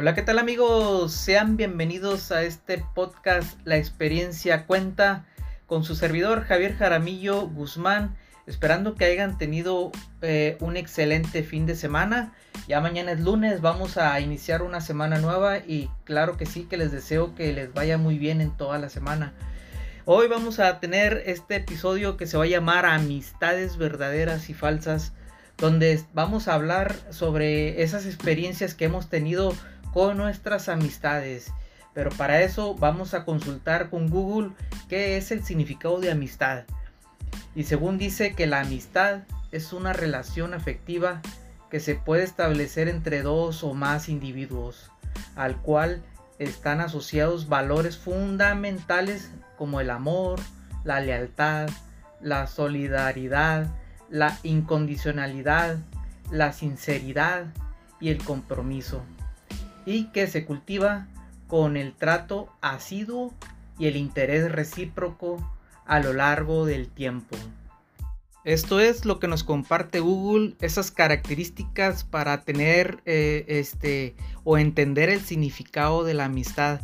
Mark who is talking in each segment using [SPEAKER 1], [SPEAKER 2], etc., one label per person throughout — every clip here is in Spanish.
[SPEAKER 1] Hola, ¿qué tal amigos? Sean bienvenidos a este podcast La experiencia cuenta con su servidor Javier Jaramillo Guzmán, esperando que hayan tenido eh, un excelente fin de semana. Ya mañana es lunes, vamos a iniciar una semana nueva y claro que sí, que les deseo que les vaya muy bien en toda la semana. Hoy vamos a tener este episodio que se va a llamar Amistades verdaderas y falsas, donde vamos a hablar sobre esas experiencias que hemos tenido con nuestras amistades. Pero para eso vamos a consultar con Google qué es el significado de amistad. Y según dice que la amistad es una relación afectiva que se puede establecer entre dos o más individuos, al cual están asociados valores fundamentales como el amor, la lealtad, la solidaridad, la incondicionalidad, la sinceridad y el compromiso y que se cultiva con el trato asiduo y el interés recíproco a lo largo del tiempo. Esto es lo que nos comparte Google, esas características para tener eh, este o entender el significado de la amistad.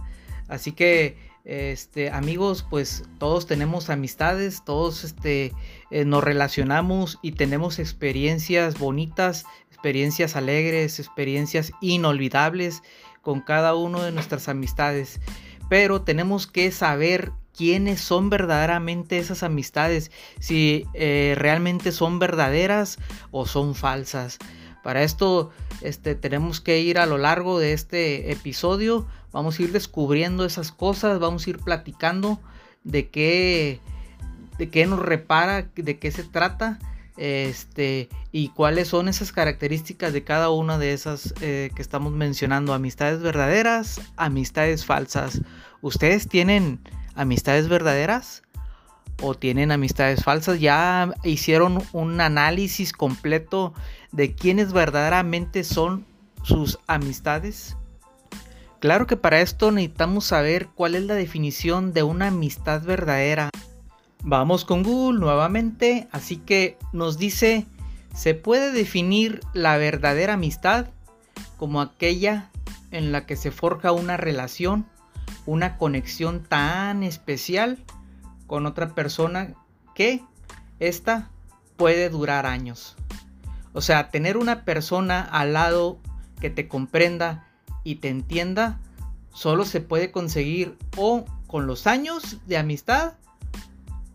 [SPEAKER 1] Así que este amigos, pues todos tenemos amistades, todos este eh, nos relacionamos y tenemos experiencias bonitas, experiencias alegres, experiencias inolvidables con cada uno de nuestras amistades. Pero tenemos que saber quiénes son verdaderamente esas amistades, si eh, realmente son verdaderas o son falsas. Para esto este, tenemos que ir a lo largo de este episodio, vamos a ir descubriendo esas cosas, vamos a ir platicando de qué, de qué nos repara, de qué se trata este, y cuáles son esas características de cada una de esas eh, que estamos mencionando, amistades verdaderas, amistades falsas. ¿Ustedes tienen amistades verdaderas o tienen amistades falsas? ¿Ya hicieron un análisis completo de quiénes verdaderamente son sus amistades? Claro que para esto necesitamos saber cuál es la definición de una amistad verdadera. Vamos con Google nuevamente, así que nos dice, se puede definir la verdadera amistad como aquella en la que se forja una relación, una conexión tan especial con otra persona que esta puede durar años. O sea, tener una persona al lado que te comprenda y te entienda solo se puede conseguir o con los años de amistad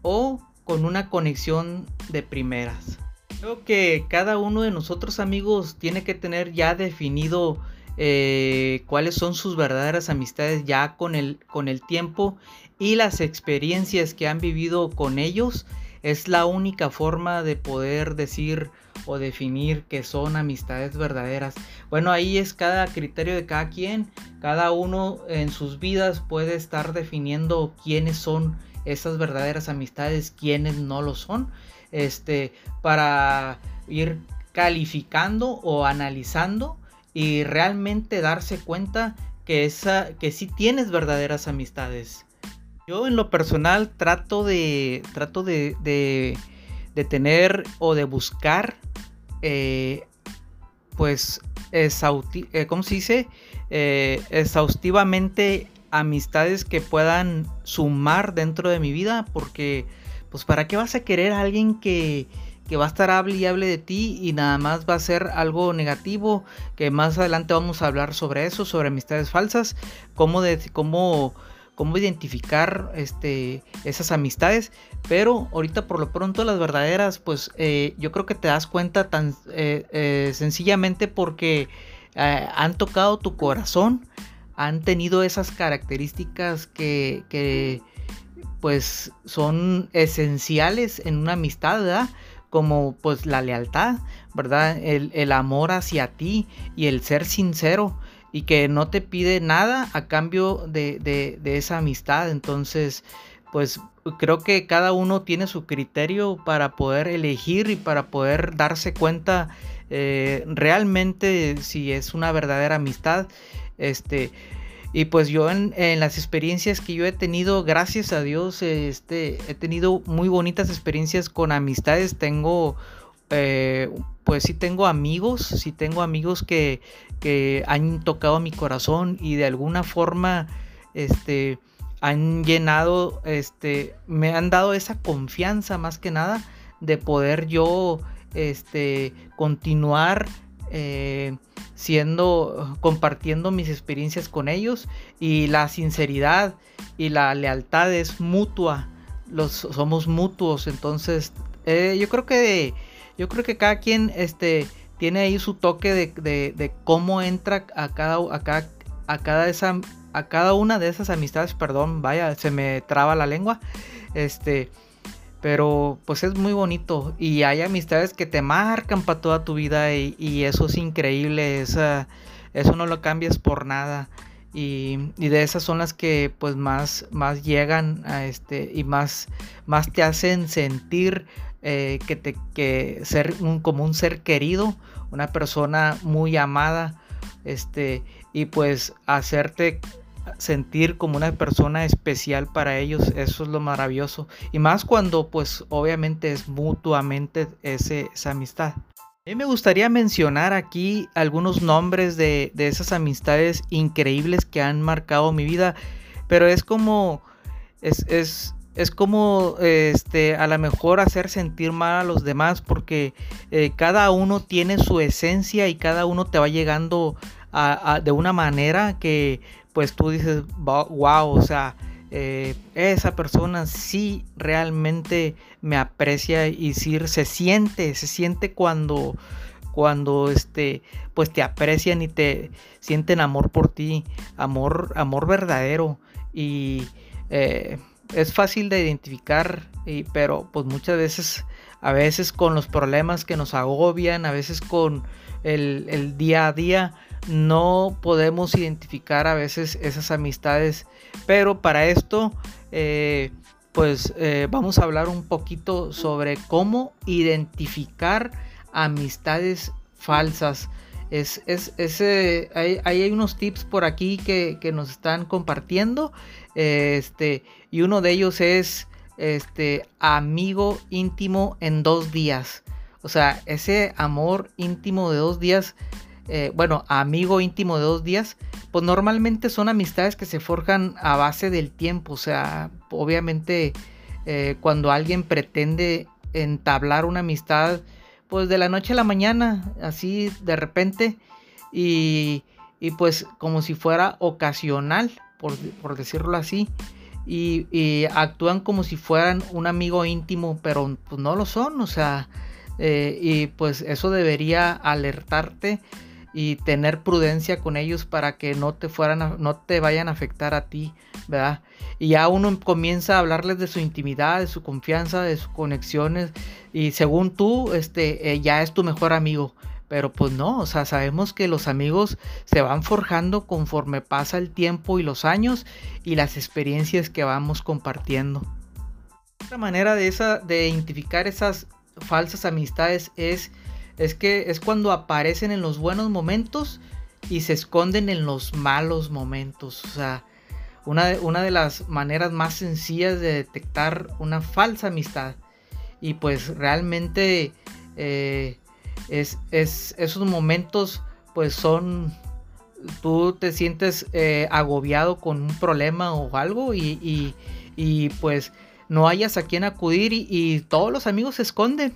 [SPEAKER 1] o con una conexión de primeras. Creo que cada uno de nosotros amigos tiene que tener ya definido eh, cuáles son sus verdaderas amistades ya con el, con el tiempo y las experiencias que han vivido con ellos. Es la única forma de poder decir o definir que son amistades verdaderas. Bueno, ahí es cada criterio de cada quien. Cada uno en sus vidas puede estar definiendo quiénes son esas verdaderas amistades, quienes no lo son, este, para ir calificando o analizando y realmente darse cuenta que, esa, que sí tienes verdaderas amistades. Yo en lo personal trato de, trato de, de, tener o de buscar, eh, pues, eh, ¿cómo se dice? Eh, exhaustivamente amistades que puedan sumar dentro de mi vida porque pues para qué vas a querer a alguien que, que va a estar hable y hable de ti y nada más va a ser algo negativo que más adelante vamos a hablar sobre eso sobre amistades falsas cómo cómo cómo identificar este, esas amistades. Pero ahorita por lo pronto las verdaderas, pues eh, yo creo que te das cuenta tan eh, eh, sencillamente porque han tocado tu corazón, han tenido esas características que, pues son esenciales en una amistad, ¿verdad? Como pues la lealtad, ¿verdad? El, amor hacia ti y el ser sincero y que no te pide nada a cambio de, esa amistad. Entonces, pues creo que cada uno tiene su criterio para poder elegir y para poder darse cuenta eh, realmente si es una verdadera amistad. Este, y pues yo en, las experiencias que yo he tenido, gracias a Dios, este, he tenido muy bonitas experiencias con amistades. Tengo eh, pues sí tengo amigos, sí tengo amigos que, que han tocado mi corazón y de alguna forma, este, han llenado, este, me han dado esa confianza más que nada de poder yo, este, continuar eh, siendo, compartiendo mis experiencias con ellos y la sinceridad y la lealtad es mutua, los somos mutuos, entonces eh, yo creo que yo creo que cada quien, este, tiene ahí su toque de, cómo entra a cada, a a cada esa a cada una de esas amistades, perdón, vaya, se me traba la lengua. Este, pero pues es muy bonito y hay amistades que te marcan para toda tu vida y, eso es increíble, esa, eso no lo cambias por nada. Y, de esas son las que pues más, más llegan a este y más, más te hacen sentir eh, que te que ser un, como un ser querido, una persona muy amada, este, y pues hacerte sentir como una persona especial para ellos, eso es lo maravilloso. Y más cuando pues obviamente es mutuamente ese, esa amistad. A mí me gustaría mencionar aquí algunos nombres de, de esas amistades increíbles que han marcado mi vida, pero es como, es, es, como este, a lo mejor hacer sentir mal a los demás porque eh, cada uno tiene su esencia y cada uno te va llegando de una manera que pues tú dices, wow, o sea, eh, esa persona sí realmente me aprecia y se siente, se siente cuando cuando este pues te aprecian y te sienten amor por ti, amor, amor verdadero. Y eh, es fácil de identificar, y, pero pues muchas veces, a veces con los problemas que nos agobian, a veces con el, día a día, no podemos identificar a veces esas amistades, pero para esto, eh, pues eh, vamos a hablar un poquito sobre cómo identificar amistades falsas. Es, es, hay, hay, unos tips por aquí que, nos están compartiendo. Este, y uno de ellos es este amigo íntimo en dos días. O sea, ese amor íntimo de dos días eh, bueno, amigo íntimo de dos días, pues normalmente son amistades que se forjan a base del tiempo. O sea, obviamente eh, cuando alguien pretende entablar una amistad, pues de la noche a la mañana, así de repente, y, pues como si fuera ocasional, por, decirlo así. Y, actúan como si fueran un amigo íntimo, pero pues no lo son, o sea, eh, y pues eso debería alertarte y tener prudencia con ellos para que no te fueran no te vayan a afectar a ti, ¿verdad? Y ya uno comienza a hablarles de su intimidad, de su confianza, de sus conexiones y según tú este eh, ya es tu mejor amigo, pero pues no, o sea, sabemos que los amigos se van forjando conforme pasa el tiempo y los años y las experiencias que vamos compartiendo. Otra manera de esa de identificar esas falsas amistades es es que es cuando aparecen en los buenos momentos y se esconden en los malos momentos. O sea, una de, una de las maneras más sencillas de detectar una falsa amistad. Y pues realmente eh, es, esos momentos pues son tú te sientes eh, agobiado con un problema o algo y, pues no hayas a quien acudir y, todos los amigos se esconden.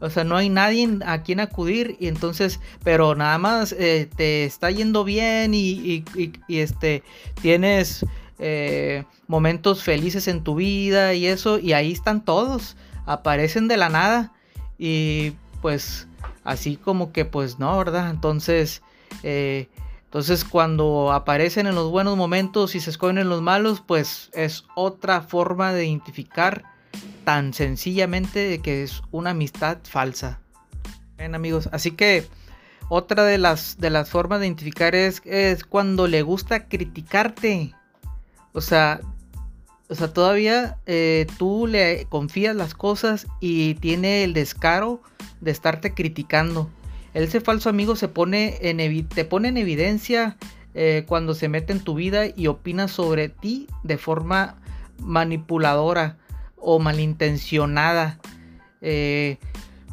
[SPEAKER 1] O sea, no hay nadie a quien acudir y entonces, pero nada más eh, te está yendo bien y, este, tienes eh, momentos felices en tu vida y eso, y ahí están todos, aparecen de la nada y pues así como que pues no, ¿verdad? Entonces, eh, entonces cuando aparecen en los buenos momentos y se escogen en los malos, pues es otra forma de identificar tan sencillamente que es una amistad falsa. Bien amigos, así que otra de las, de las formas de identificar es, es cuando le gusta criticarte. O sea, o sea todavía eh, tú le confías las cosas y tiene el descaro de estarte criticando. Ese falso amigo se pone en te pone en evidencia eh, cuando se mete en tu vida y opina sobre ti de forma manipuladora o malintencionada. Eh,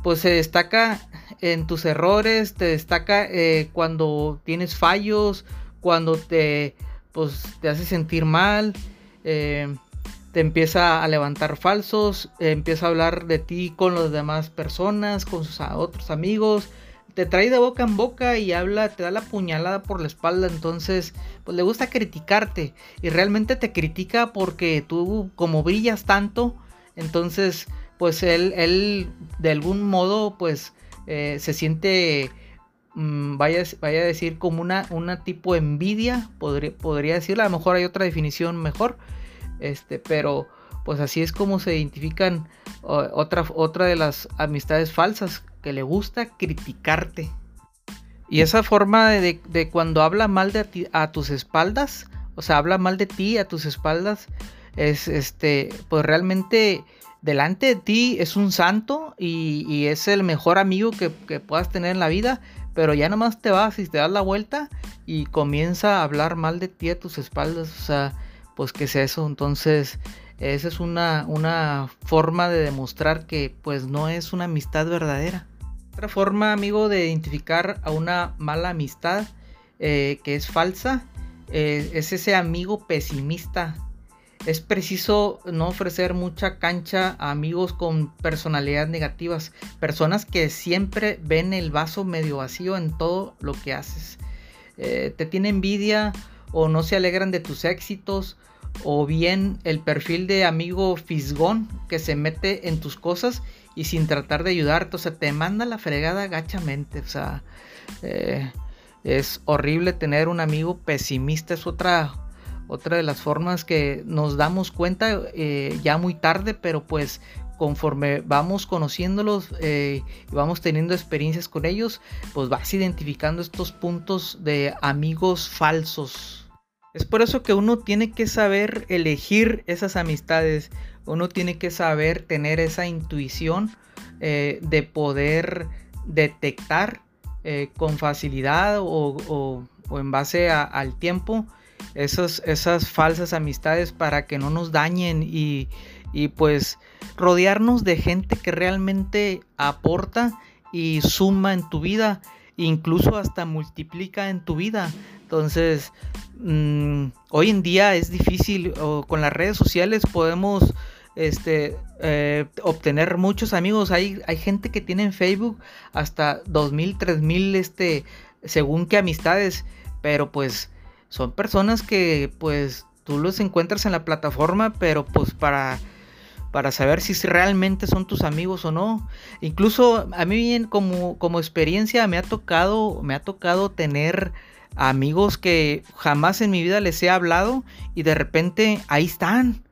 [SPEAKER 1] pues se destaca en tus errores, te destaca eh, cuando tienes fallos, cuando te, pues, te hace sentir mal, te empieza a levantar falsos, empieza a hablar de ti con las demás personas, con sus otros amigos, te trae de boca en boca y habla, te da la puñalada por la espalda, entonces pues le gusta criticarte y realmente te critica porque tú como brillas tanto, entonces pues él, él de algún modo pues eh, se siente, mm, vaya, vaya, a decir como una, una tipo envidia, podría, podría decirlo, a lo mejor hay otra definición mejor, este, pero pues así es como se identifican otra, otra de las amistades falsas que le gusta criticarte. Y esa forma de, cuando habla mal de ti, a tus espaldas, o sea, habla mal de ti a tus espaldas, es este, pues realmente delante de ti es un santo y, es el mejor amigo que, que, puedas tener en la vida, pero ya nomás te vas y te das la vuelta y comienza a hablar mal de ti a tus espaldas, o sea, pues que es eso, entonces esa es una, una forma de demostrar que pues no es una amistad verdadera. Otra forma, amigo, de identificar a una mala amistad eh, que es falsa eh, es ese amigo pesimista. Es preciso no ofrecer mucha cancha a amigos con personalidades negativas, personas que siempre ven el vaso medio vacío en todo lo que haces. Eh, te tiene envidia o no se alegran de tus éxitos o bien el perfil de amigo fisgón que se mete en tus cosas y sin tratar de ayudarte, o sea, te manda la fregada gachamente, o sea, eh, es horrible tener un amigo pesimista, es otra, otra de las formas que nos damos cuenta eh, ya muy tarde, pero pues conforme vamos conociéndolos eh, y vamos teniendo experiencias con ellos, pues vas identificando estos puntos de amigos falsos. Es por eso que uno tiene que saber elegir esas amistades uno tiene que saber tener esa intuición eh, de poder detectar eh, con facilidad o, en base al tiempo esas, esas falsas amistades para que no nos dañen y, y pues rodearnos de gente que realmente aporta y suma en tu vida, incluso hasta multiplica en tu vida. Entonces, mm, hoy en día es difícil, o con las redes sociales podemos este, eh, obtener muchos amigos. Hay, hay gente que tiene en Facebook hasta 2000, 3000, este, según qué amistades, pero pues son personas que pues tú los encuentras en la plataforma, pero pues para para saber si realmente son tus amigos o no. Incluso a mí como, como experiencia me ha tocado me ha tocado tener amigos que jamás en mi vida les he hablado y de repente ahí están.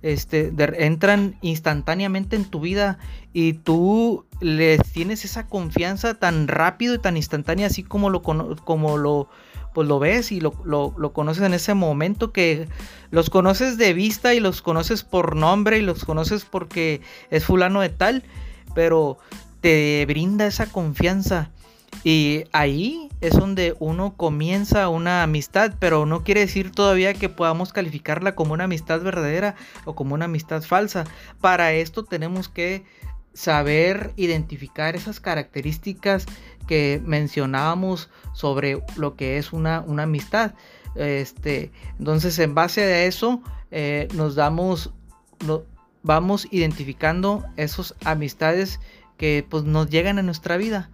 [SPEAKER 1] Este, entran instantáneamente en tu vida y tú les tienes esa confianza tan rápido y tan instantánea así como lo, como lo, pues lo ves y lo, lo, conoces en ese momento que los conoces de vista y los conoces por nombre y los conoces porque es fulano de tal, pero te brinda esa confianza y ahí es donde uno comienza una amistad, pero no quiere decir todavía que podamos calificarla como una amistad verdadera o como una amistad falsa. Para esto tenemos que saber identificar esas características que mencionábamos sobre lo que es una, una amistad. Este, entonces, en base a eso, eh, nos damos, vamos identificando esas amistades que pues, nos llegan a nuestra vida.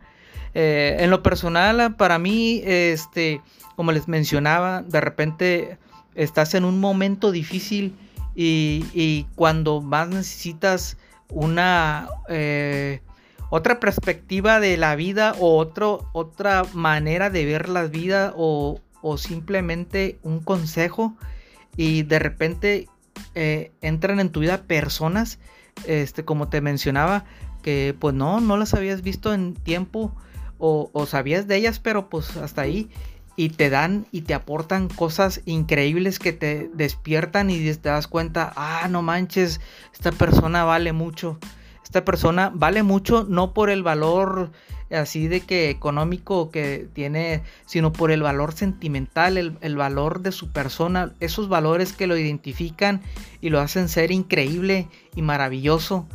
[SPEAKER 1] Eh, en lo personal, para mí, este, como les mencionaba, de repente estás en un momento difícil y, cuando más necesitas una eh, otra perspectiva de la vida o otra manera de ver la vida o, simplemente un consejo y de repente eh, entran en tu vida personas, este, como te mencionaba, que pues no, no las habías visto en tiempo o, sabías de ellas, pero pues hasta ahí. Y te dan y te aportan cosas increíbles que te despiertan y te das cuenta, ah, no manches, esta persona vale mucho. Esta persona vale mucho no por el valor así de que económico que tiene, sino por el valor sentimental, el, el, valor de su persona, esos valores que lo identifican y lo hacen ser increíble y maravilloso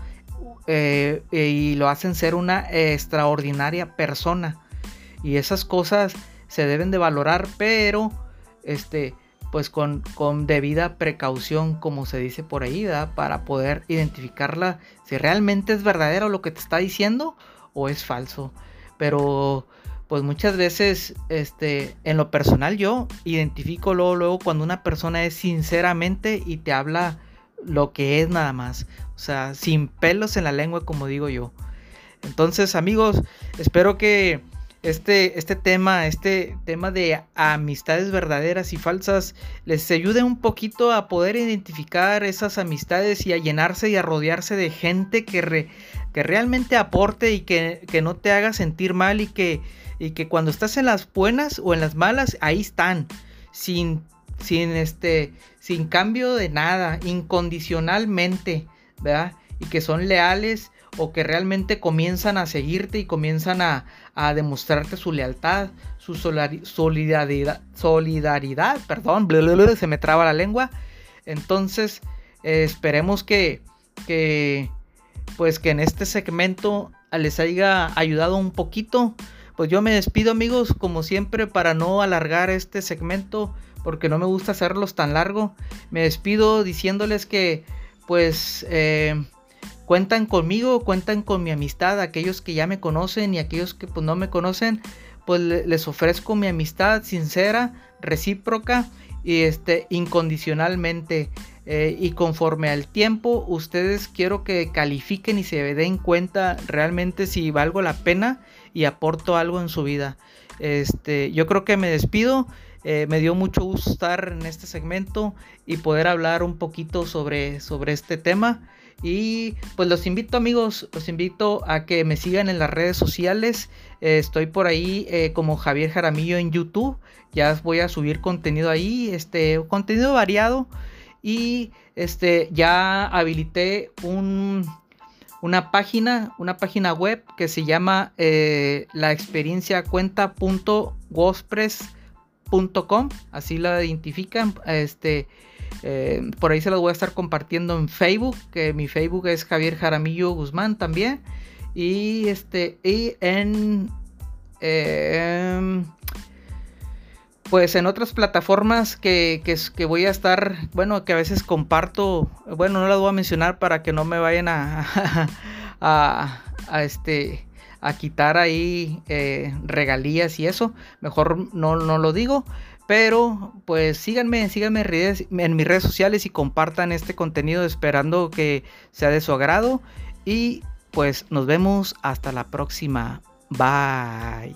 [SPEAKER 1] eh, y lo hacen ser una extraordinaria persona. Y esas cosas se deben de valorar, pero este, pues con, con debida precaución, como se dice por ahí, para poder identificarla si realmente es verdadero lo que te está diciendo o es falso. Pero pues muchas veces, este, en lo personal yo identifico luego, luego cuando una persona es sinceramente y te habla lo que es nada más. O sea, sin pelos en la lengua, como digo yo. Entonces, amigos, espero que este, este tema, este tema de amistades verdaderas y falsas, les ayude un poquito a poder identificar esas amistades y a llenarse y a rodearse de gente que, que realmente aporte y que, que, no te haga sentir mal y que, y que cuando estás en las buenas o en las malas, ahí están, sin, sin, este, sin cambio de nada, incondicionalmente, ¿verdad? Y que son leales o que realmente comienzan a seguirte y comienzan a, a demostrarte su lealtad, su solidaridad, solidaridad, perdón, se me traba la lengua. Entonces, esperemos que, que, pues que en este segmento les haya ayudado un poquito. Pues yo me despido amigos, como siempre, para no alargar este segmento, porque no me gusta hacerlos tan largo. Me despido diciéndoles que, pues, eh, cuentan conmigo, cuentan con mi amistad, aquellos que ya me conocen y aquellos que pues, no me conocen, pues les ofrezco mi amistad sincera, recíproca y este incondicionalmente. Eh, y conforme al tiempo, ustedes quiero que califiquen y se den cuenta realmente si valgo la pena y aporto algo en su vida. Este, yo creo que me despido. Eh, me dio mucho gusto estar en este segmento y poder hablar un poquito sobre, sobre este tema. Y pues los invito amigos, los invito a que me sigan en las redes sociales. Eh, estoy por ahí eh, como Javier Jaramillo en YouTube. Ya voy a subir contenido ahí, este contenido variado. Y este ya habilité un, una página, una página web que se llama eh, la cuenta.wordpress.com. Así la identifican. Este eh, por ahí se los voy a estar compartiendo en Facebook, que mi Facebook es Javier Jaramillo Guzmán también. Y este, y en em, pues en otras plataformas que, que, voy a estar, bueno, que a veces comparto, bueno, no las voy a mencionar para que no me vayan a, a, a este a quitar ahí eh, regalías y eso, mejor no, no lo digo, pero pues síganme, síganme en mis redes sociales y compartan este contenido esperando que sea de su agrado. Y pues nos vemos hasta la próxima. Bye.